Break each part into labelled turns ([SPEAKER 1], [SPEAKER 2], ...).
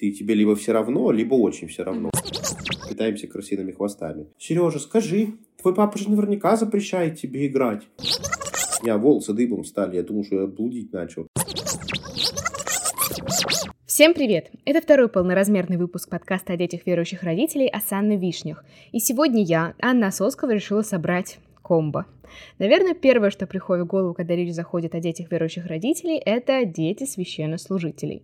[SPEAKER 1] Ты тебе либо все равно, либо очень все равно. Питаемся крысиными хвостами. Сережа, скажи, твой папа же наверняка запрещает тебе играть. У меня волосы дыбом стали, я думал, что я блудить начал.
[SPEAKER 2] Всем привет! Это второй полноразмерный выпуск подкаста о детях верующих родителей о Санне Вишнях. И сегодня я, Анна Соскова, решила собрать комбо. Наверное, первое, что приходит в голову, когда речь заходит о детях верующих родителей, это дети священнослужителей.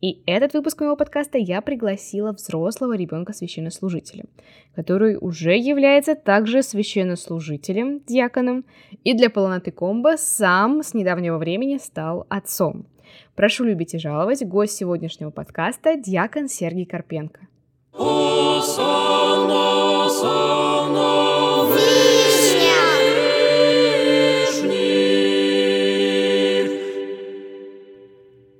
[SPEAKER 2] И этот выпуск моего подкаста я пригласила взрослого ребенка священнослужителя, который уже является также священнослужителем, диаконом, и для полноты комбо сам с недавнего времени стал отцом. Прошу любить и жаловать, гость сегодняшнего подкаста – диакон Сергей Карпенко. Осанна, осанна,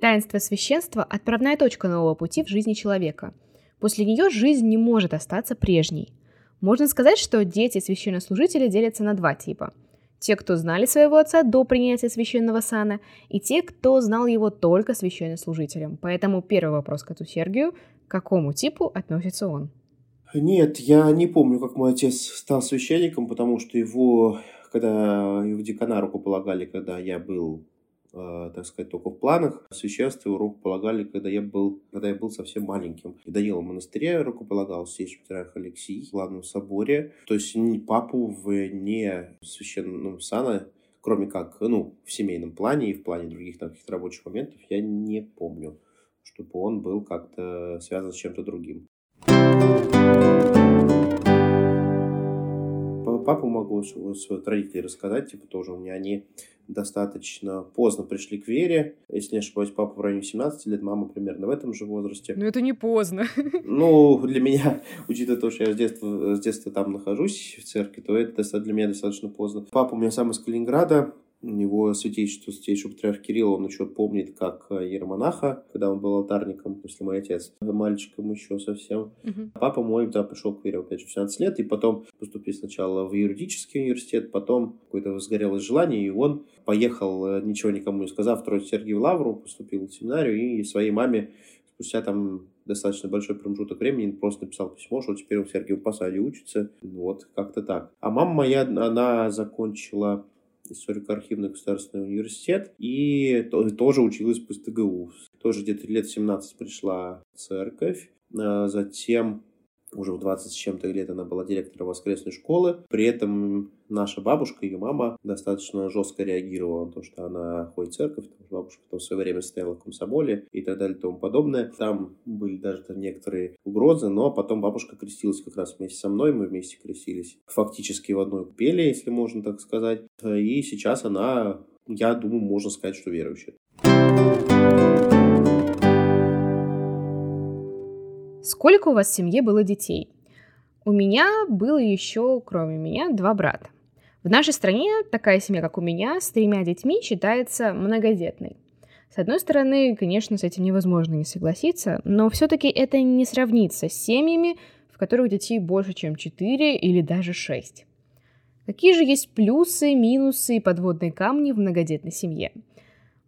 [SPEAKER 2] Таинство священства – отправная точка нового пути в жизни человека. После нее жизнь не может остаться прежней. Можно сказать, что дети священнослужителей делятся на два типа. Те, кто знали своего отца до принятия священного сана, и те, кто знал его только священнослужителем. Поэтому первый вопрос к отцу Сергию – к какому типу относится он?
[SPEAKER 1] Нет, я не помню, как мой отец стал священником, потому что его, когда его декана рукополагали, когда я был так сказать, только в планах. Священство и полагали, когда я был, когда я был совсем маленьким. В Даниловом монастыре рукополагал здесь патриарх Алексей в главном соборе. То есть ни папу в не священном сана, кроме как, ну, в семейном плане и в плане других там, каких-то рабочих моментов, я не помню, чтобы он был как-то связан с чем-то другим. Папу могу своих родителей рассказать, типа тоже у меня они достаточно поздно пришли к вере. Если не ошибаюсь, папа в районе 17 лет, мама примерно в этом же возрасте.
[SPEAKER 2] Ну, это не поздно.
[SPEAKER 1] Ну, для меня, учитывая то, что я с детства, с детства там нахожусь в церкви, то это для меня достаточно поздно. Папа у меня сам из Калининграда, у него святейшество, святейший патриарх Кирилл, он еще помнит, как э, иеромонаха, когда он был алтарником, если мой отец, мальчиком еще совсем. Угу. Папа мой, да, пришел к вере, опять же, в 17 лет, и потом поступил сначала в юридический университет, потом какое-то возгорелось желание, и он поехал, э, ничего никому не сказав, в Сергию Лавру, поступил в семинарию, и своей маме спустя там достаточно большой промежуток времени просто написал письмо, что теперь он в Сергиевом Посаде учится. Вот, как-то так. А мама моя, она закончила историко-архивный государственный университет и тоже училась по СТГУ. Тоже где-то лет 17 пришла церковь, а затем уже в 20 с чем-то лет она была директором воскресной школы. При этом наша бабушка, ее мама, достаточно жестко реагировала на то, что она ходит в церковь, бабушка в свое время стояла в комсомоле и так далее и тому подобное. Там были даже там некоторые угрозы, но потом бабушка крестилась как раз вместе со мной, мы вместе крестились фактически в одной купели, если можно так сказать. И сейчас она, я думаю, можно сказать, что верующая.
[SPEAKER 2] Сколько у вас в семье было детей? У меня было еще, кроме меня, два брата. В нашей стране такая семья, как у меня, с тремя детьми считается многодетной. С одной стороны, конечно, с этим невозможно не согласиться, но все-таки это не сравнится с семьями, в которых детей больше, чем 4 или даже 6. Какие же есть плюсы, минусы и подводные камни в многодетной семье?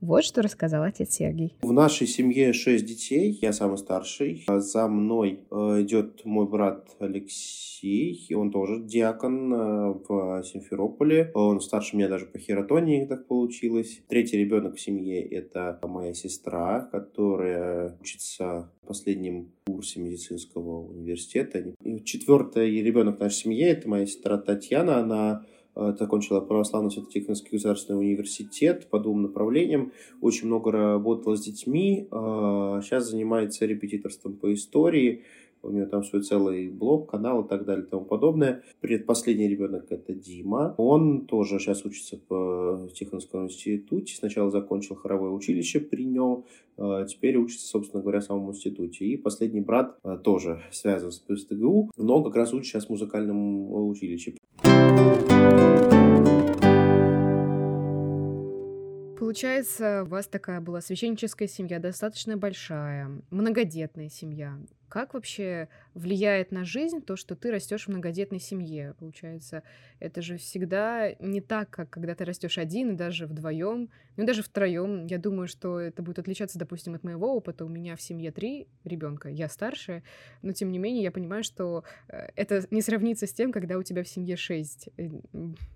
[SPEAKER 2] Вот что рассказал отец Сергей.
[SPEAKER 1] В нашей семье шесть детей, я самый старший. За мной э, идет мой брат Алексей, он тоже диакон э, в Симферополе. Он старше меня даже по хератонии, так получилось. Третий ребенок в семье – это моя сестра, которая учится в последнем курсе медицинского университета. Четвертый ребенок в нашей семье – это моя сестра Татьяна. Она закончила православный свято-тихоновский государственный университет по двум направлениям, очень много работала с детьми, сейчас э, занимается репетиторством по истории, у нее там свой целый блог, канал и так далее и тому подобное. Предпоследний ребенок это Дима. Он тоже сейчас учится в Тихоновском институте. Сначала закончил хоровое училище при нем, э, теперь учится, собственно говоря, в самом институте. И последний брат тоже связан с ПСТГУ, но как раз учится сейчас в музыкальном училище.
[SPEAKER 2] Получается, у вас такая была священническая семья, достаточно большая, многодетная семья. Как вообще влияет на жизнь то, что ты растешь в многодетной семье. Получается, это же всегда не так, как когда ты растешь один и даже вдвоем, ну даже втроем. Я думаю, что это будет отличаться, допустим, от моего опыта. У меня в семье три ребенка, я старшая, но тем не менее я понимаю, что э, это не сравнится с тем, когда у тебя в семье шесть э,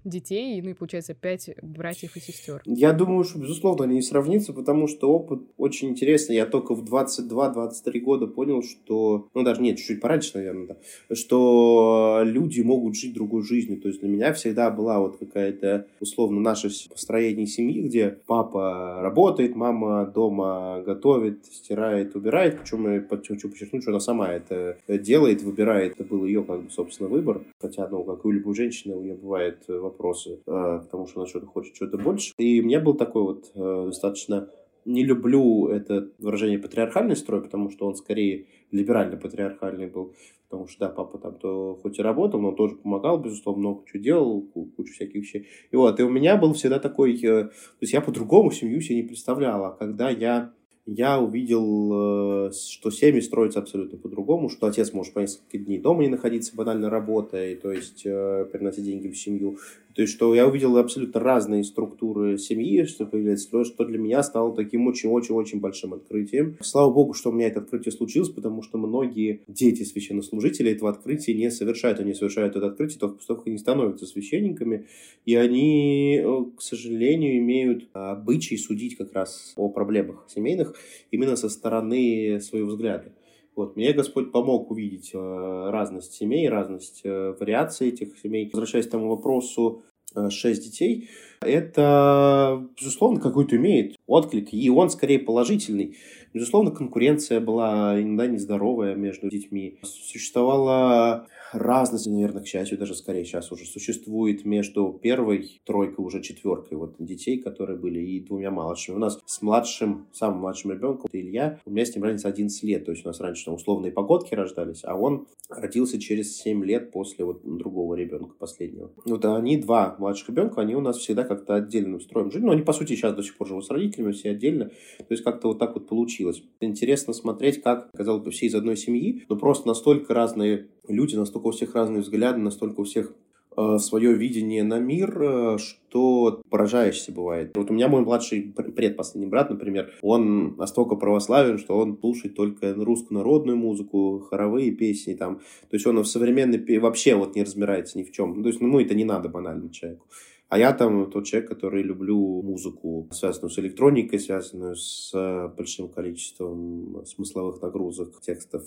[SPEAKER 2] детей, ну и получается пять братьев и сестер.
[SPEAKER 1] Я думаю, что безусловно они не сравнится, потому что опыт очень интересный. Я только в 22-23 года понял, что, ну даже нет, чуть-чуть пораньше, наверное, да, что люди могут жить другой жизнью. То есть для меня всегда была вот какая-то, условно, наше построение семьи, где папа работает, мама дома готовит, стирает, убирает. Причем я хочу подчеркнуть, что она сама это делает, выбирает. Это был ее, как бы, собственно, выбор. Хотя, ну, как и у любой женщины, у нее бывают вопросы, э, потому что она что-то хочет, что-то больше. И у меня был такой вот э, достаточно не люблю это выражение патриархальный строй, потому что он скорее либерально-патриархальный был. Потому что, да, папа там то хоть и работал, но тоже помогал, безусловно, много чего делал, кучу всяких вещей. И вот, и у меня был всегда такой... Э, то есть я по-другому семью себе не представляла. Когда я я увидел, э, что семьи строятся абсолютно по-другому, что отец может по несколько дней дома не находиться, банально работая, то есть э, приносить деньги в семью, то есть, что я увидел абсолютно разные структуры семьи, что появляется, что для меня стало таким очень-очень-очень большим открытием. Слава богу, что у меня это открытие случилось, потому что многие дети священнослужителей этого открытия не совершают. Они совершают это открытие только после того, как они становятся священниками, и они, э, к сожалению, имеют обычай судить как раз о проблемах семейных именно со стороны своего взгляда. Вот, мне Господь помог увидеть э, разность семей, разность э, вариаций этих семей. Возвращаясь к тому вопросу, э, шесть детей, это, безусловно, какой-то имеет отклик, и он скорее положительный. Безусловно, конкуренция была иногда нездоровая между детьми. Существовала разность, наверное, к счастью, даже скорее сейчас уже существует между первой тройкой, уже четверкой вот детей, которые были, и двумя младшими. У нас с младшим, самым младшим ребенком, это Илья, у меня с ним разница 11 лет, то есть у нас раньше там условные погодки рождались, а он родился через 7 лет после вот другого ребенка последнего. Вот они, два младших ребенка, они у нас всегда как-то отдельно устроены жили, но они, по сути, сейчас до сих пор живут с родителями, все отдельно, то есть как-то вот так вот получилось. Интересно смотреть, как, казалось бы, все из одной семьи, но просто настолько разные люди, настолько у всех разные взгляды, настолько у всех э, свое видение на мир, э, что поражаешься бывает. Вот у меня мой младший предпоследний брат, например, он настолько православен, что он слушает только русскую народную музыку, хоровые песни там. То есть он в современной вообще вот не разбирается ни в чем. Ну, то есть ну, это не надо банально человеку. А я там тот человек, который люблю музыку, связанную с электроникой, связанную с э, большим количеством смысловых нагрузок, текстов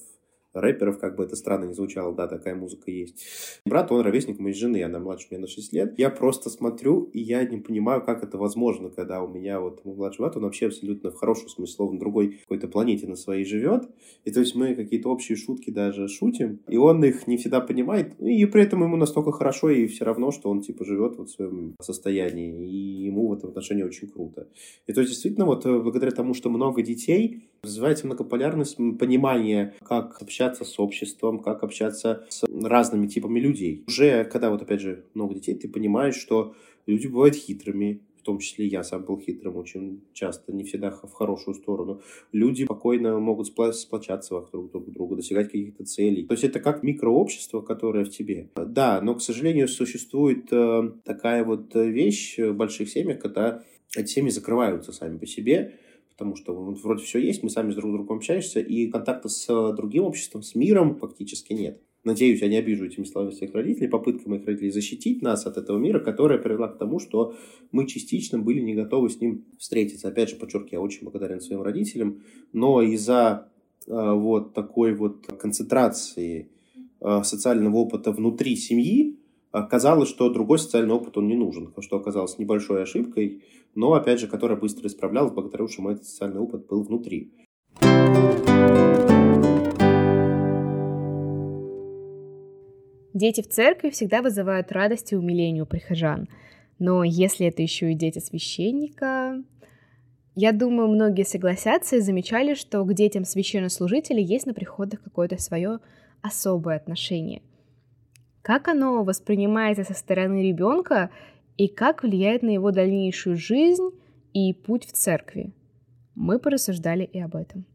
[SPEAKER 1] рэперов, как бы это странно не звучало, да, такая музыка есть. Брат, он ровесник моей жены, она младше меня на 6 лет. Я просто смотрю, и я не понимаю, как это возможно, когда у меня вот мой младший брат, он вообще абсолютно в хорошем смысле слова на другой какой-то планете на своей живет. И то есть мы какие-то общие шутки даже шутим, и он их не всегда понимает, и при этом ему настолько хорошо, и все равно, что он типа живет вот в своем состоянии, и ему в этом отношении очень круто. И то есть действительно вот э, благодаря тому, что много детей, развивается многополярность, понимание, как общаться общаться с обществом, как общаться с разными типами людей. Уже, когда вот опять же много детей, ты понимаешь, что люди бывают хитрыми, в том числе я сам был хитрым очень часто, не всегда в хорошую сторону. Люди спокойно могут сплочаться вокруг друг друга, достигать каких-то целей. То есть это как микрообщество, которое в тебе. Да, но, к сожалению, существует э, такая вот вещь в больших семьях, когда эти семьи закрываются сами по себе, потому что вроде все есть, мы сами с друг другом общаемся, и контакта с э, другим обществом, с миром фактически нет. Надеюсь, я не обижу этими словами своих родителей. Попытка моих родителей защитить нас от этого мира, которая привела к тому, что мы частично были не готовы с ним встретиться. Опять же, подчеркиваю, я очень благодарен своим родителям, но из-за э, вот такой вот концентрации э, социального опыта внутри семьи, Оказалось, что другой социальный опыт он не нужен, что оказалось небольшой ошибкой, но, опять же, которая быстро исправлялась, благодаря мой этот социальный опыт был внутри.
[SPEAKER 2] Дети в церкви всегда вызывают радость и умиление у прихожан. Но если это еще и дети священника, я думаю, многие согласятся и замечали, что к детям священнослужителей есть на приходах какое-то свое особое отношение. Как оно воспринимается со стороны ребенка и как влияет на его дальнейшую жизнь и путь в церкви? Мы порассуждали и об этом.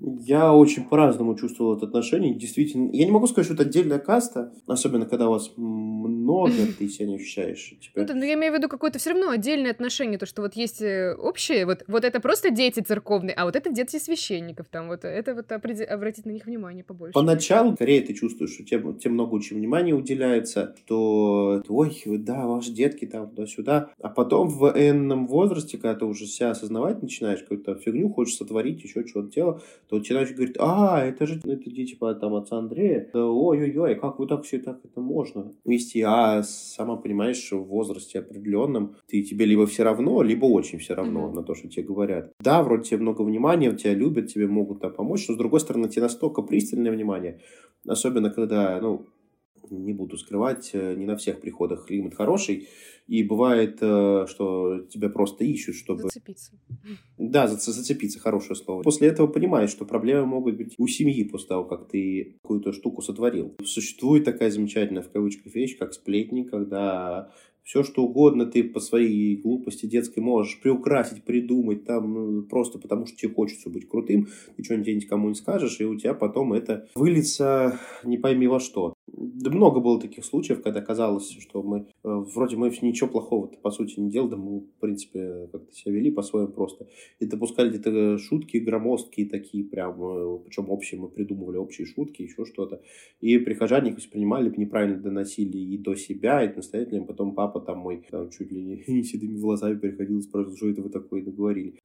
[SPEAKER 1] Я очень по-разному чувствовал это отношение. Действительно, я не могу сказать, что это отдельная каста, особенно когда у вас много, ты себя не ощущаешь.
[SPEAKER 2] Тебя... Ну, да, но я имею в виду какое-то все равно отдельное отношение, то, что вот есть э, общее, вот, вот это просто дети церковные, а вот это дети священников, там вот это вот обратить на них внимание побольше.
[SPEAKER 1] Поначалу, скорее, ты чувствуешь, что тебе, тебе много очень внимания уделяется, что, ой, да, ваши детки там туда-сюда, а потом в энном возрасте, когда ты уже себя осознавать начинаешь, какую-то фигню хочешь сотворить, еще чего-то делать, то начинаешь говорить, а, это же это типа там отца Андрея, ой-ой-ой, как вы так все так это можно вести, а сама понимаешь, что в возрасте определенном ты тебе либо все равно, либо очень все равно mm-hmm. на то, что тебе говорят. Да, вроде тебе много внимания, тебя любят, тебе могут там помочь, но с другой стороны тебе настолько пристальное внимание, особенно когда, ну, не буду скрывать, э, не на всех приходах климат хороший, и бывает, э, что тебя просто ищут, чтобы...
[SPEAKER 2] Зацепиться.
[SPEAKER 1] Да, за зацепиться, хорошее слово. После этого понимаешь, что проблемы могут быть у семьи после того, как ты какую-то штуку сотворил. Существует такая замечательная, в кавычках, вещь, как сплетни, когда все что угодно ты по своей глупости детской можешь приукрасить, придумать там ну, просто потому, что тебе хочется быть крутым, ты что-нибудь никому не скажешь, и у тебя потом это выльется не пойми во что. Да много было таких случаев, когда казалось, что мы э, вроде мы ничего плохого по сути не делали, да мы в принципе как-то себя вели по-своему просто и допускали где-то шутки громоздкие такие прям, э, причем общие мы придумывали общие шутки, еще что-то, и прихожане их воспринимали, неправильно доносили и до себя, и настоятельно, потом папа там мой там чуть ли не, не седыми волосами переходил и спрашивал, что это вы такое наговорили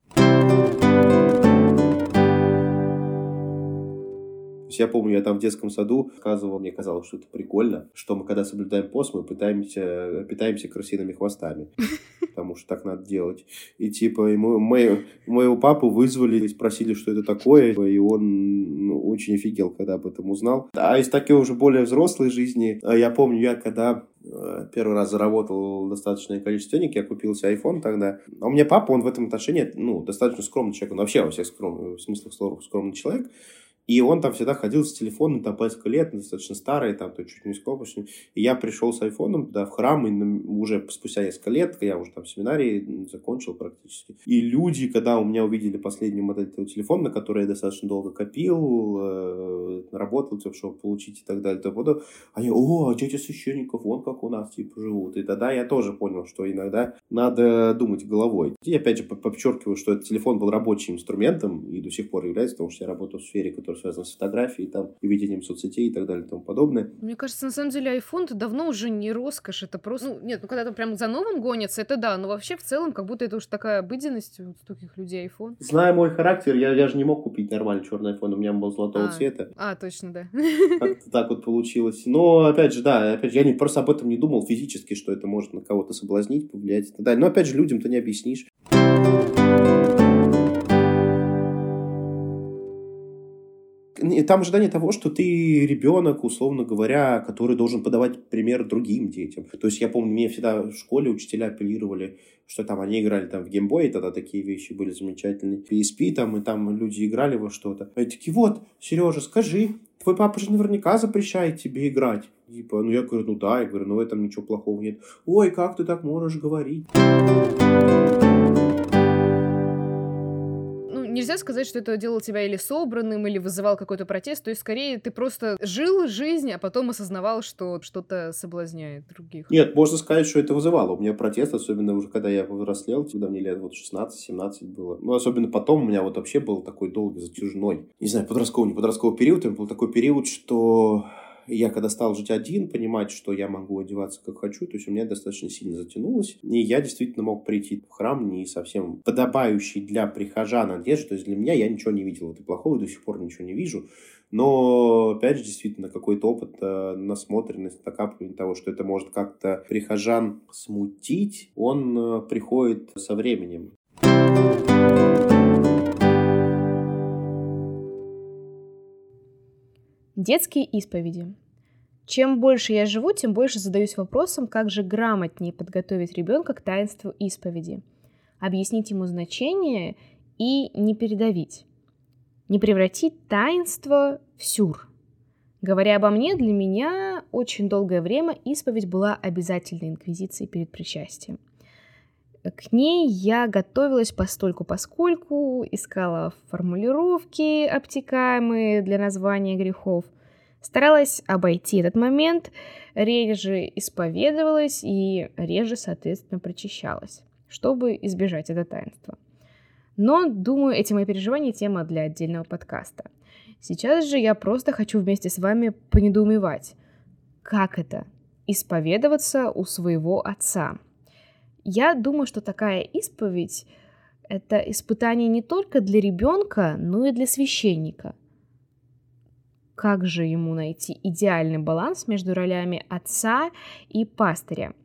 [SPEAKER 1] я помню, я там в детском саду сказывал, мне казалось, что это прикольно, что мы, когда соблюдаем пост, мы пытаемся, питаемся крысиными хвостами. Потому что так надо делать. И типа, ему, мы, моего папу вызвали, спросили, что это такое, и он ну, очень офигел, когда об этом узнал. А из такой уже более взрослой жизни, а я помню, я когда э, первый раз заработал достаточное количество денег, я купил себе iPhone тогда. А у меня папа, он в этом отношении, ну, достаточно скромный человек, он вообще во всех скромных, в смысле слова скромный человек. И он там всегда ходил с телефоном, там, несколько лет, достаточно старый, там, то чуть не с кнопочным. И я пришел с айфоном туда, в храм, и уже спустя несколько лет, я уже там в семинарии закончил практически. И люди, когда у меня увидели последнюю модель этого телефона, на который я достаточно долго копил, э, работал, чтобы получить и так далее, то буду, они, о, дети священников, вон как у нас, типа, живут. И тогда я тоже понял, что иногда надо думать головой. И опять же подчеркиваю, что этот телефон был рабочим инструментом и до сих пор является, потому что я работаю в сфере, которая связано с фотографией там, и видением соцсетей и так далее и тому подобное.
[SPEAKER 2] Мне кажется, на самом деле iPhone давно уже не роскошь, это просто... Ну, нет, ну когда там прям за новым гонится, это да, но вообще в целом как будто это уж такая обыденность у таких людей iPhone.
[SPEAKER 1] Зная мой характер, я, я же не мог купить нормальный черный iPhone, у меня был золотого
[SPEAKER 2] а,
[SPEAKER 1] цвета.
[SPEAKER 2] А, точно, да.
[SPEAKER 1] Как-то так вот получилось. Но, опять же, да, опять же, я не, просто об этом не думал физически, что это может на кого-то соблазнить, повлиять и так далее. Но, опять же, людям-то не объяснишь. Там ожидание того, что ты ребенок, условно говоря, который должен подавать пример другим детям. То есть я помню, мне всегда в школе учителя апеллировали, что там они играли там в геймбой, тогда такие вещи были замечательные. PSP там, и там люди играли во что-то. Они такие, вот, Сережа, скажи, твой папа же наверняка запрещает тебе играть. Типа, ну я говорю, ну да, я говорю, ну в этом ничего плохого нет. Ой, как ты так можешь говорить?
[SPEAKER 2] Нельзя сказать, что это делал тебя или собранным, или вызывал какой-то протест. То есть, скорее, ты просто жил жизнь, а потом осознавал, что что-то соблазняет других.
[SPEAKER 1] Нет, можно сказать, что это вызывало. У меня протест, особенно уже когда я взрослел, когда мне лет вот 16-17 было. Ну, особенно потом у меня вот вообще был такой долгий затяжной, не знаю, подростковый, не подростковый период. У меня был такой период, что я когда стал жить один, понимать, что я могу одеваться как хочу, то есть у меня достаточно сильно затянулось. И я действительно мог прийти в храм не совсем подобающий для прихожан одежды. То есть для меня я ничего не видел. Это плохого, до сих пор ничего не вижу. Но, опять же, действительно, какой-то опыт, э, насмотренность, накапливание того, что это может как-то прихожан смутить, он э, приходит со временем.
[SPEAKER 2] Детские исповеди. Чем больше я живу, тем больше задаюсь вопросом, как же грамотнее подготовить ребенка к таинству исповеди, объяснить ему значение и не передавить, не превратить таинство в сюр. Говоря обо мне, для меня очень долгое время исповедь была обязательной инквизицией перед причастием. К ней я готовилась постольку поскольку, искала формулировки обтекаемые для названия грехов, старалась обойти этот момент, реже исповедовалась и реже, соответственно, прочищалась, чтобы избежать это таинства. Но, думаю, эти мои переживания тема для отдельного подкаста. Сейчас же я просто хочу вместе с вами понедоумевать, как это — исповедоваться у своего отца. Я думаю, что такая исповедь — это испытание не только для ребенка, но и для священника. Как же ему найти идеальный баланс между ролями отца и пастыря —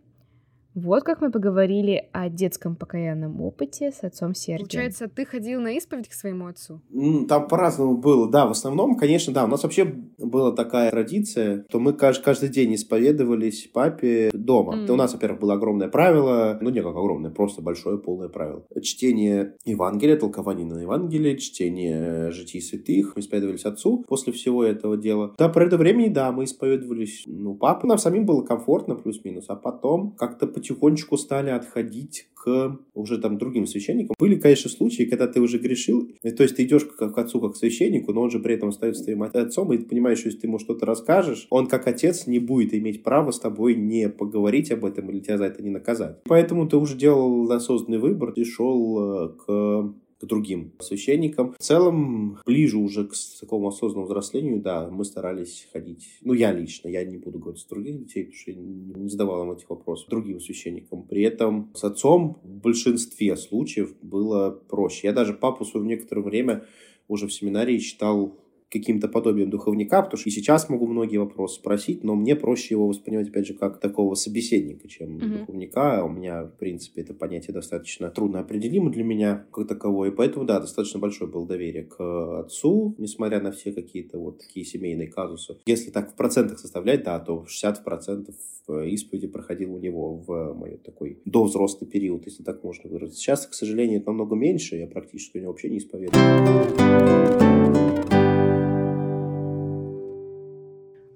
[SPEAKER 2] вот как мы поговорили о детском покаянном опыте с отцом Сергием.
[SPEAKER 3] Получается, ты ходил на исповедь к своему отцу?
[SPEAKER 1] Там по-разному было, да. В основном, конечно, да. У нас вообще была такая традиция, что мы каждый день исповедовались папе дома. Mm. У нас, во-первых, было огромное правило, ну не как огромное, просто большое полное правило. Чтение Евангелия, толкование на Евангелие, чтение житий святых. Мы исповедовались отцу после всего этого дела. Да, про это времени, да, мы исповедовались, ну, папа. Нам самим было комфортно, плюс-минус. А потом как-то потихонечку стали отходить к уже там другим священникам. Были, конечно, случаи, когда ты уже грешил, то есть ты идешь к, к отцу как к священнику, но он же при этом остается твоим отцом, и ты понимаешь, что если ты ему что-то расскажешь, он как отец не будет иметь права с тобой не поговорить об этом или тебя за это не наказать. Поэтому ты уже делал осознанный выбор, ты шел э, к другим священникам. В целом, ближе уже к такому осознанному взрослению, да, мы старались ходить, ну, я лично, я не буду говорить с других детей, потому что я не задавал им этих вопросов, другим священникам. При этом с отцом в большинстве случаев было проще. Я даже папу свое некоторое время уже в семинарии считал каким-то подобием духовника, потому что и сейчас могу многие вопросы спросить, но мне проще его воспринимать, опять же, как такого собеседника, чем mm-hmm. духовника. У меня, в принципе, это понятие достаточно трудно определимо для меня как таковое, и поэтому, да, достаточно большое было доверие к отцу, несмотря на все какие-то вот такие семейные казусы. Если так в процентах составлять, да, то 60% исповеди проходил у него в мой такой довзрослый период, если так можно выразиться. Сейчас, к сожалению, это намного меньше, я практически у него вообще не исповедую.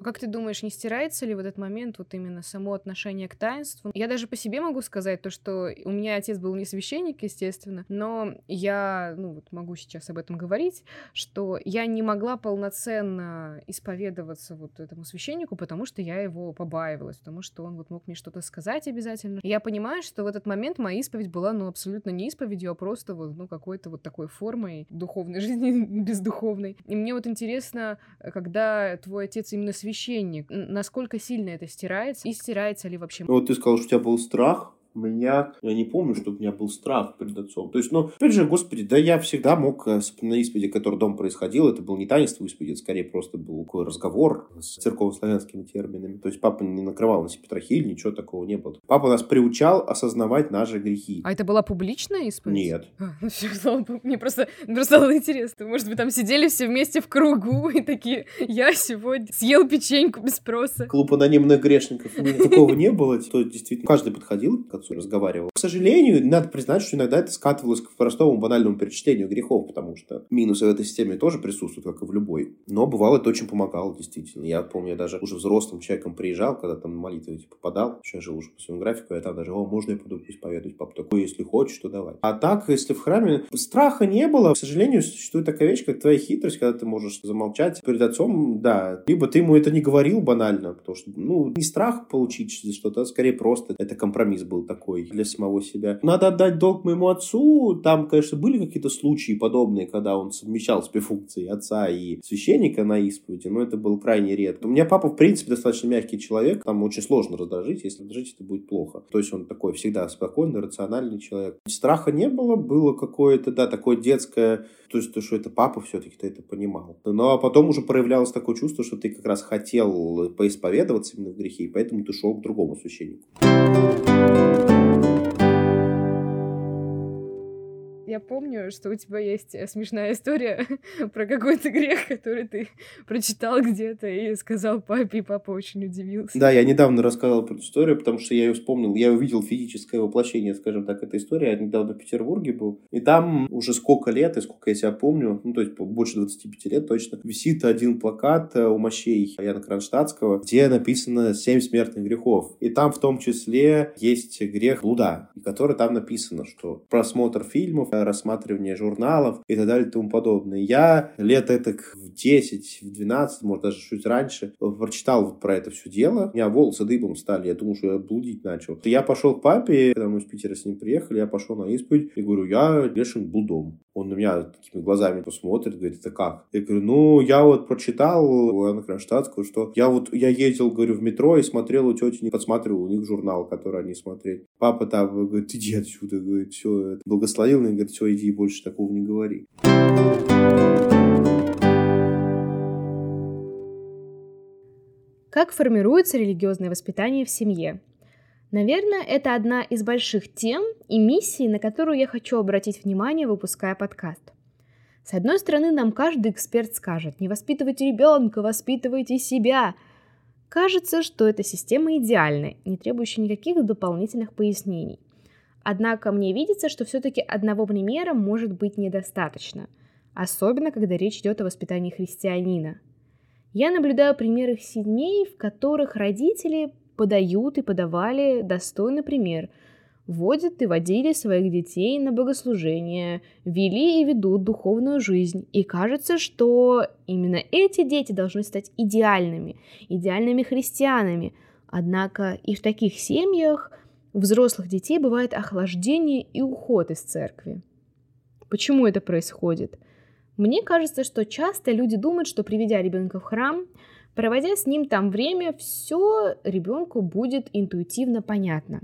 [SPEAKER 3] Как ты думаешь, не стирается ли в этот момент вот именно само отношение к таинству? Я даже по себе могу сказать то, что у меня отец был не священник, естественно, но я, ну вот могу сейчас об этом говорить, что я не могла полноценно исповедоваться вот этому священнику, потому что я его побаивалась, потому что он вот мог мне что-то сказать обязательно. Я понимаю, что в этот момент моя исповедь была, ну, абсолютно не исповедью, а просто вот, ну, какой-то вот такой формой духовной жизни, бездуховной. И мне вот интересно, когда твой отец именно священник, священник, насколько сильно это стирается и стирается ли вообще?
[SPEAKER 1] Ну, вот ты сказал, что у тебя был страх, у меня, я не помню, чтобы у меня был страх перед отцом. То есть, ну, опять же, господи, да я всегда мог э, на исповеди, который дом происходил, это был не таинство исповеди, это скорее просто был такой разговор с церковно-славянскими терминами. То есть, папа не накрывал на себе петрохиль, ничего такого не было. Папа нас приучал осознавать наши грехи.
[SPEAKER 3] А это была публичная исповедь?
[SPEAKER 1] Нет.
[SPEAKER 3] А, ну, все, слава богу. Мне просто, просто стало интересно. Может, вы там сидели все вместе в кругу и такие, я сегодня съел печеньку без спроса.
[SPEAKER 1] Клуб анонимных грешников. Такого не было. То действительно, каждый подходил к отцу разговаривал. К сожалению, надо признать, что иногда это скатывалось к простому банальному перечислению грехов, потому что минусы в этой системе тоже присутствуют, как и в любой. Но бывало, это очень помогало, действительно. Я помню, я даже уже взрослым человеком приезжал, когда там на молитву типа, попадал, я жил уже по своему графику, я там даже, о, можно я пойду пусть поведать, папа такой, если хочешь, то давай. А так, если в храме страха не было, к сожалению, существует такая вещь, как твоя хитрость, когда ты можешь замолчать перед отцом, да, либо ты ему это не говорил банально, потому что, ну, не страх получить что-то, а скорее просто это компромисс был такой для самого себя. Надо отдать долг моему отцу. Там, конечно, были какие-то случаи подобные, когда он совмещал себе функции отца и священника на исповеди, но это был крайне редко. У меня папа, в принципе, достаточно мягкий человек. Там очень сложно раздражить. Если раздражить, это будет плохо. То есть он такой всегда спокойный, рациональный человек. Страха не было. Было какое-то, да, такое детское то есть, то, что это папа, все-таки ты это понимал. А потом уже проявлялось такое чувство, что ты как раз хотел поисповедоваться именно в грехе, и поэтому ты шел к другому священнику.
[SPEAKER 3] Я помню, что у тебя есть э, смешная история про какой-то грех, который ты прочитал где-то и сказал папе, и папа очень удивился.
[SPEAKER 1] Да, я недавно рассказывал про эту историю, потому что я ее вспомнил. Я увидел физическое воплощение, скажем так, этой истории. Я недавно в Петербурге был. И там уже сколько лет, и сколько я себя помню, ну, то есть больше 25 лет точно, висит один плакат э, у мощей Яна Кронштадтского, где написано «Семь смертных грехов». И там в том числе есть грех блуда, который там написано, что просмотр фильмов, рассматривание журналов и так далее и тому подобное. Я лет это в 10, в 12, может даже чуть раньше, прочитал вот про это все дело. У меня волосы дыбом стали, я думал, что я блудить начал. Я пошел к папе, когда мы из Питера с ним приехали, я пошел на исповедь и говорю, я грешен блудом. Он на меня такими глазами посмотрит, говорит, это как? Я говорю, ну, я вот прочитал у Анны Кронштадтского, что я вот, я ездил, говорю, в метро и смотрел у тети, не подсматривал у них журнал, который они смотрели. Папа там говорит, иди отсюда, говорит, все, благословил, и говорит, все, иди, больше такого не говори.
[SPEAKER 2] Как формируется религиозное воспитание в семье? Наверное, это одна из больших тем и миссий, на которую я хочу обратить внимание, выпуская подкаст. С одной стороны, нам каждый эксперт скажет, не воспитывайте ребенка, воспитывайте себя. Кажется, что эта система идеальная, не требующая никаких дополнительных пояснений. Однако мне видится, что все-таки одного примера может быть недостаточно, особенно когда речь идет о воспитании христианина. Я наблюдаю примеры семей, в которых родители подают и подавали достойный пример. Водят и водили своих детей на богослужение, вели и ведут духовную жизнь. И кажется, что именно эти дети должны стать идеальными, идеальными христианами. Однако и в таких семьях у взрослых детей бывает охлаждение и уход из церкви. Почему это происходит? Мне кажется, что часто люди думают, что приведя ребенка в храм, Проводя с ним там время, все ребенку будет интуитивно понятно.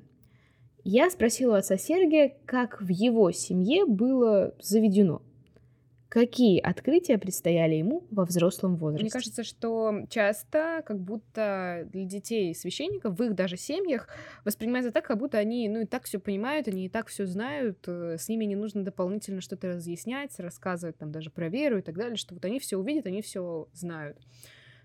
[SPEAKER 2] Я спросила отца Сергия, как в его семье было заведено – Какие открытия предстояли ему во взрослом возрасте?
[SPEAKER 3] Мне кажется, что часто, как будто для детей священников, в их даже семьях, воспринимается так, как будто они, ну, и так все понимают, они и так все знают, э, с ними не нужно дополнительно что-то разъяснять, рассказывать там даже про веру и так далее, что вот они все увидят, они все знают.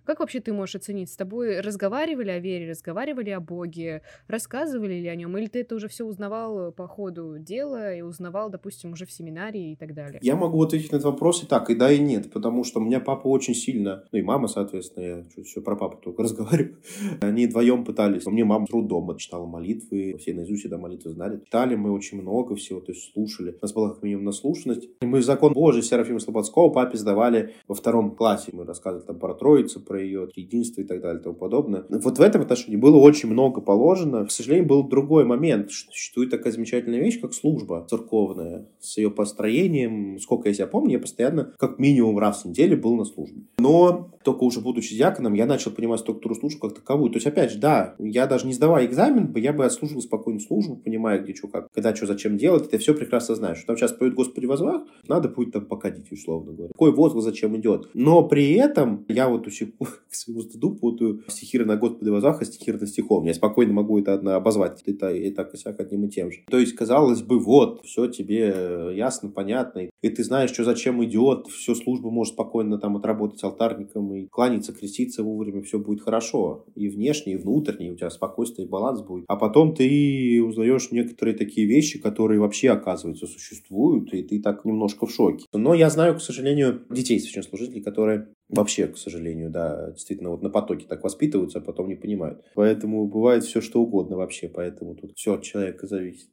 [SPEAKER 3] Как вообще ты можешь оценить? С тобой разговаривали о вере, разговаривали о Боге, рассказывали ли о нем, или ты это уже все узнавал по ходу дела и узнавал, допустим, уже в семинарии и так далее?
[SPEAKER 1] Я могу ответить на этот вопрос и так, и да, и нет, потому что у меня папа очень сильно, ну и мама, соответственно, я все про папу только разговариваю, они вдвоем пытались. У меня мама трудом читала молитвы, все наизусть всегда молитвы знали. Читали мы очень много всего, то есть слушали. У нас была как минимум наслушанность. Мы закон Божий Серафима Слободского папе сдавали во втором классе. Мы рассказывали там про Троицу, про ее единство и так далее и тому подобное. Вот в этом отношении было очень много положено. К сожалению, был другой момент. Существует такая замечательная вещь, как служба церковная. С ее построением, сколько я себя помню, я постоянно как минимум раз в неделю был на службе. Но только уже будучи диаконом, я начал понимать структуру службы как таковую. То есть, опять же, да, я даже не сдавая экзамен, я бы отслужил спокойно службу, понимая, где что, как, когда что, зачем делать, ты все прекрасно знаешь. Что там сейчас поет Господи возвах, надо будет там покадить, условно говоря. Какой возглас зачем идет. Но при этом я вот усеку к своему стыду путаю стихиры на Господи возвах, а стихиры на стихом. Я спокойно могу это одно обозвать это и так и сяк одним и тем же. То есть, казалось бы, вот, все тебе ясно, понятно, и ты знаешь, что зачем идет, все служба может спокойно там отработать алтарником и кланяться, креститься вовремя, все будет хорошо. И внешне, и внутренне, у тебя спокойствие и баланс будет. А потом ты узнаешь некоторые такие вещи, которые вообще, оказывается, существуют, и ты так немножко в шоке. Но я знаю, к сожалению, детей священнослужителей, которые вообще, к сожалению, да, действительно вот на потоке так воспитываются, а потом не понимают. Поэтому бывает все что угодно вообще, поэтому тут все от человека зависит.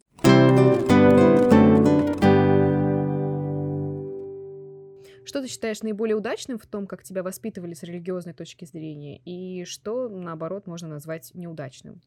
[SPEAKER 3] Что ты считаешь наиболее удачным в том, как тебя воспитывали с религиозной точки зрения, и что, наоборот, можно назвать неудачным?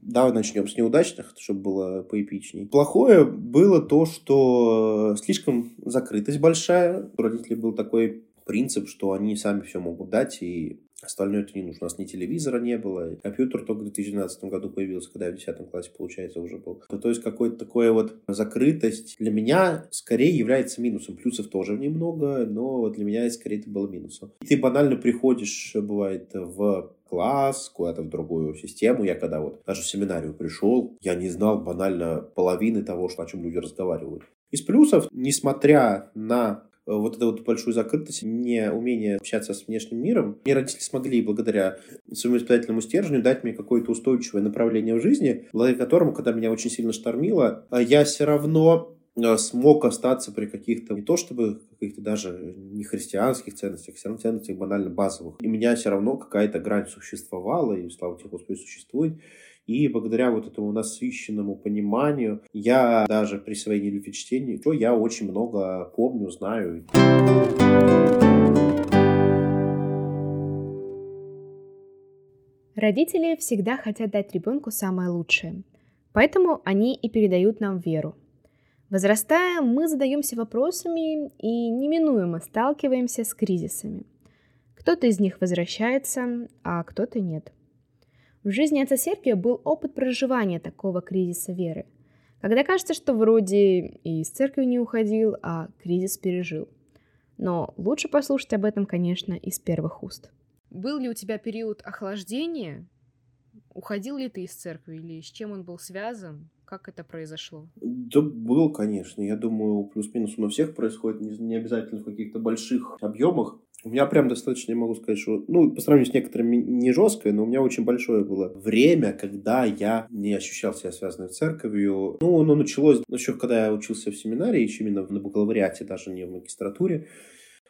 [SPEAKER 1] Давай начнем с неудачных, чтобы было поэпичней. Плохое было то, что слишком закрытость большая. У родителей был такой принцип, что они сами все могут дать, и Остальное это не нужно. У нас ни телевизора не было. Компьютер только в 2012 году появился, когда я в 10 классе, получается, уже был. То есть, какой-то такой вот закрытость для меня скорее является минусом. Плюсов тоже немного, но для меня скорее это было минусом. И ты банально приходишь, бывает, в класс, куда-то в другую систему. Я когда вот даже в семинарию пришел, я не знал банально половины того, что, о чем люди разговаривают. Из плюсов, несмотря на вот эту вот большую закрытость, не умение общаться с внешним миром, мне родители смогли благодаря своему испытательному стержню дать мне какое-то устойчивое направление в жизни, благодаря которому, когда меня очень сильно штормило, я все равно Э, смог остаться при каких-то, не то чтобы каких-то даже не христианских ценностях, все равно ценностях банально базовых. И у меня все равно какая-то грань существовала, и, слава тебе, Господи, существует. И благодаря вот этому насыщенному пониманию, я даже при своей нелюбви чтения, то я очень много помню, знаю.
[SPEAKER 2] Родители всегда хотят дать ребенку самое лучшее. Поэтому они и передают нам веру – Возрастая, мы задаемся вопросами и неминуемо сталкиваемся с кризисами. Кто-то из них возвращается, а кто-то нет. В жизни отца Сергия был опыт проживания такого кризиса веры, когда кажется, что вроде и из церкви не уходил, а кризис пережил. Но лучше послушать об этом, конечно, из первых уст.
[SPEAKER 3] Был ли у тебя период охлаждения? Уходил ли ты из церкви или с чем он был связан? Как это произошло?
[SPEAKER 1] Да был, конечно. Я думаю, плюс-минус у всех происходит, не, не обязательно в каких-то больших объемах. У меня прям достаточно, я могу сказать, что, ну, по сравнению с некоторыми не жесткое, но у меня очень большое было время, когда я не ощущал себя связанным с церковью. Ну, оно началось еще когда я учился в семинарии, еще именно на бакалавриате, даже не в магистратуре.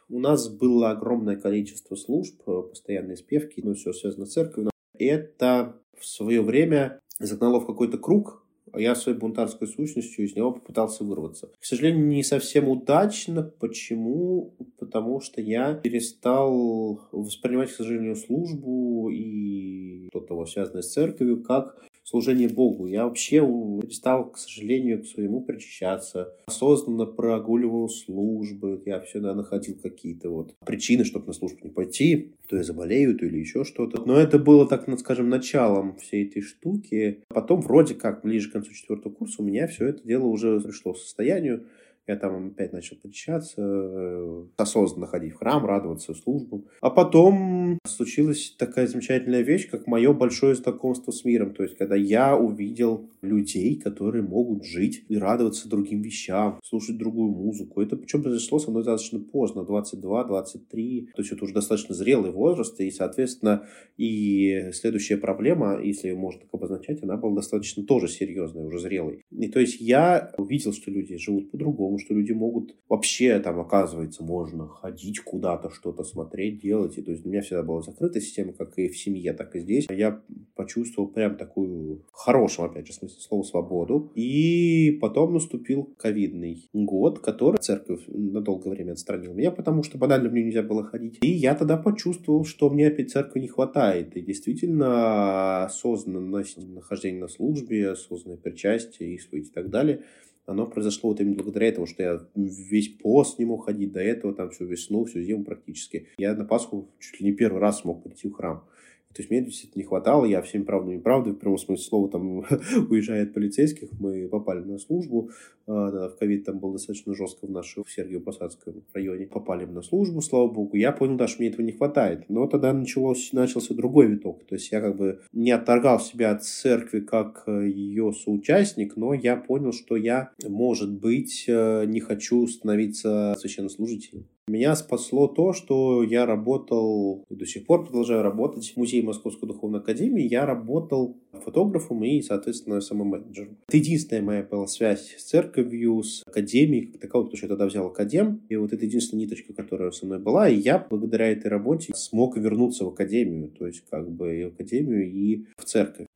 [SPEAKER 1] У нас было огромное количество служб, постоянные спевки, ну, все связано с церковью. Это в свое время загнало в какой-то круг, я своей бунтарской сущностью из него попытался вырваться. К сожалению, не совсем удачно. Почему? Потому что я перестал воспринимать, к сожалению, службу и то того, связанное с церковью, как служение Богу. Я вообще перестал, к сожалению, к своему причащаться. Осознанно прогуливал службы. Я всегда находил какие-то вот причины, чтобы на службу не пойти. То я заболею, то или еще что-то. Но это было, так скажем, началом всей этой штуки. Потом вроде как ближе к концу четвертого курса у меня все это дело уже пришло к состоянию, я там опять начал причащаться, э, осознанно ходить в храм, радоваться службу. А потом случилась такая замечательная вещь, как мое большое знакомство с миром. То есть, когда я увидел людей, которые могут жить и радоваться другим вещам, слушать другую музыку. Это причем произошло со мной достаточно поздно, 22-23. То есть, это уже достаточно зрелый возраст. И, соответственно, и следующая проблема, если ее можно так обозначать, она была достаточно тоже серьезной, уже зрелой. И то есть, я увидел, что люди живут по-другому, что люди могут вообще там, оказывается, можно ходить куда-то, что-то смотреть, делать. И то есть у меня всегда была закрытая система, как и в семье, так и здесь. Я почувствовал прям такую хорошую, опять же, смысле слова, свободу. И потом наступил ковидный год, который церковь на долгое время отстранил меня, потому что банально мне нельзя было ходить. И я тогда почувствовал, что мне опять церкви не хватает. И действительно осознанное нахождение на службе, осознанное причастие, исповедь и так далее – оно произошло вот именно благодаря этому, что я весь пост не мог ходить до этого, там всю весну, всю зиму практически. Я на Пасху чуть ли не первый раз смог прийти в храм. То есть мне действительно не хватало, я всем правду и правду, в прямом смысле слова, там, уезжая от полицейских, мы попали на службу, а, в ковид там было достаточно жестко в нашем, в Сергиево-Посадском районе, попали на службу, слава богу, я понял, да, что мне этого не хватает, но тогда началось, начался другой виток, то есть я как бы не отторгал себя от церкви как э, ее соучастник, но я понял, что я, может быть, э, не хочу становиться священнослужителем. Меня спасло то, что я работал, и до сих пор продолжаю работать в музее Московской Духовной Академии. Я работал фотографом и, соответственно, самым менеджером. Это единственная моя была связь с церковью, с академией, как таковой, потому что я тогда взял академ. И вот это единственная ниточка, которая со мной была. И я, благодаря этой работе, смог вернуться в академию. То есть, как бы и в академию, и в церковь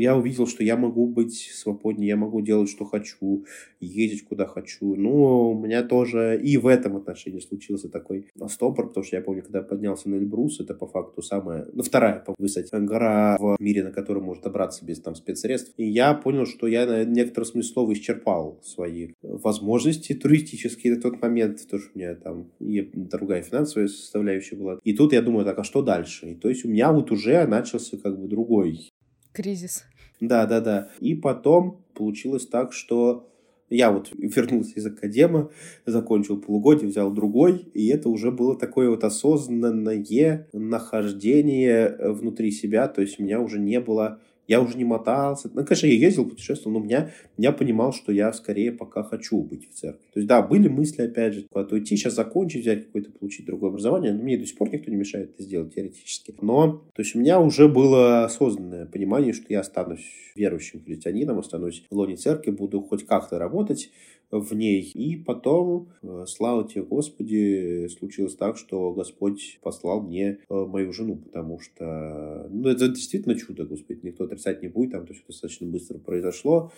[SPEAKER 1] я увидел, что я могу быть свободнее, я могу делать, что хочу, ездить куда хочу. Ну, у меня тоже и в этом отношении случился такой стопор, потому что я помню, когда поднялся на Эльбрус, это по факту самая, ну, вторая по высоте гора в мире, на которую можно добраться без там спецсредств. И я понял, что я на некотором смысле исчерпал свои возможности туристические на тот момент, потому что у меня там и другая финансовая составляющая была. И тут я думаю, так, а что дальше? И то есть у меня вот уже начался как бы другой
[SPEAKER 3] кризис.
[SPEAKER 1] Да, да, да. И потом получилось так, что я вот вернулся из академа, закончил полугодие, взял другой, и это уже было такое вот осознанное нахождение внутри себя, то есть у меня уже не было я уже не мотался. Ну, конечно, я ездил, путешествовал, но меня, я понимал, что я скорее пока хочу быть в церкви. То есть, да, были мысли, опять же, куда-то уйти, сейчас закончить, взять какое-то, получить другое образование. Мне до сих пор никто не мешает это сделать теоретически. Но, то есть, у меня уже было осознанное понимание, что я останусь верующим христианином, останусь в лоне церкви, буду хоть как-то работать, в ней. И потом, э, слава тебе, Господи, случилось так, что Господь послал мне э, мою жену, потому что, ну, это действительно чудо, Господи, никто отрицать не будет, там то есть достаточно быстро произошло.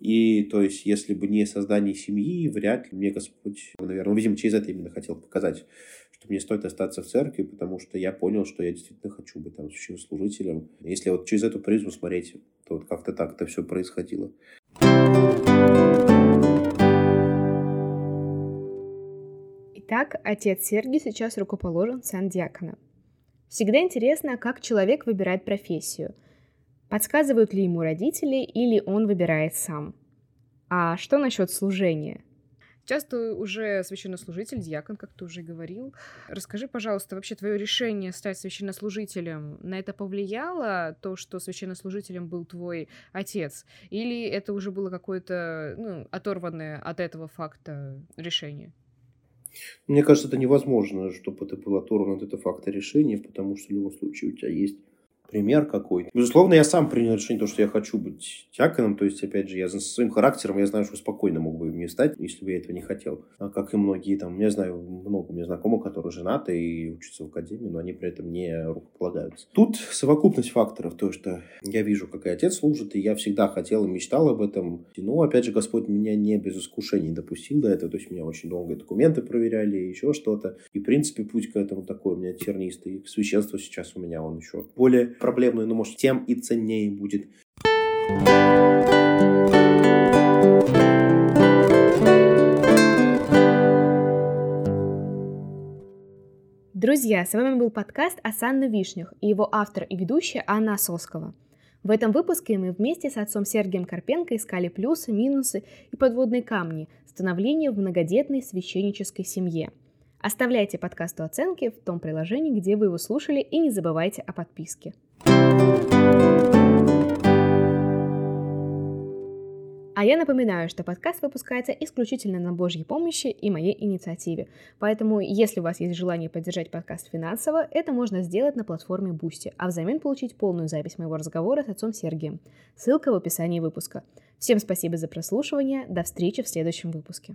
[SPEAKER 1] И, то есть, если бы не создание семьи, вряд ли мне Господь, наверное, ну, видимо, через это именно хотел показать, что мне стоит остаться в церкви, потому что я понял, что я действительно хочу быть там священнослужителем. Если вот через эту призму смотреть, то вот как-то так это все происходило.
[SPEAKER 2] Итак, отец Сергий сейчас рукоположен сан-диакона. Всегда интересно, как человек выбирает профессию. Подсказывают ли ему родители или он выбирает сам? А что насчет служения?
[SPEAKER 3] Часто уже священнослужитель, диакон, как ты уже говорил. Расскажи, пожалуйста, вообще твое решение стать священнослужителем, на это повлияло то, что священнослужителем был твой отец? Или это уже было какое-то ну, оторванное от этого факта решение?
[SPEAKER 1] Мне кажется, это невозможно, чтобы это было оторвано от этого факта решения, потому что в любом случае у тебя есть пример какой-то. Безусловно, я сам принял решение, то, что я хочу быть диаконом. То есть, опять же, я со своим характером, я знаю, что спокойно мог бы не стать, если бы я этого не хотел. А как и многие там, я знаю много у меня знакомых, которые женаты и учатся в академии, но они при этом не рукополагаются. Тут совокупность факторов, то, что я вижу, как и отец служит, и я всегда хотел и мечтал об этом. Но, опять же, Господь меня не без искушений допустил до этого. То есть, меня очень долго документы проверяли, еще что-то. И, в принципе, путь к этому такой у меня тернистый. К священству сейчас у меня он еще более проблемную, но, может, тем и ценнее будет.
[SPEAKER 2] Друзья, с вами был подкаст о Санне Вишнях и его автор и ведущая Анна Соскова. В этом выпуске мы вместе с отцом Сергием Карпенко искали плюсы, минусы и подводные камни становления в многодетной священнической семье. Оставляйте подкасту оценки в том приложении, где вы его слушали, и не забывайте о подписке. А я напоминаю, что подкаст выпускается исключительно на Божьей помощи и моей инициативе. Поэтому, если у вас есть желание поддержать подкаст финансово, это можно сделать на платформе Boosty, а взамен получить полную запись моего разговора с отцом Сергием. Ссылка в описании выпуска. Всем спасибо за прослушивание. До встречи в следующем выпуске.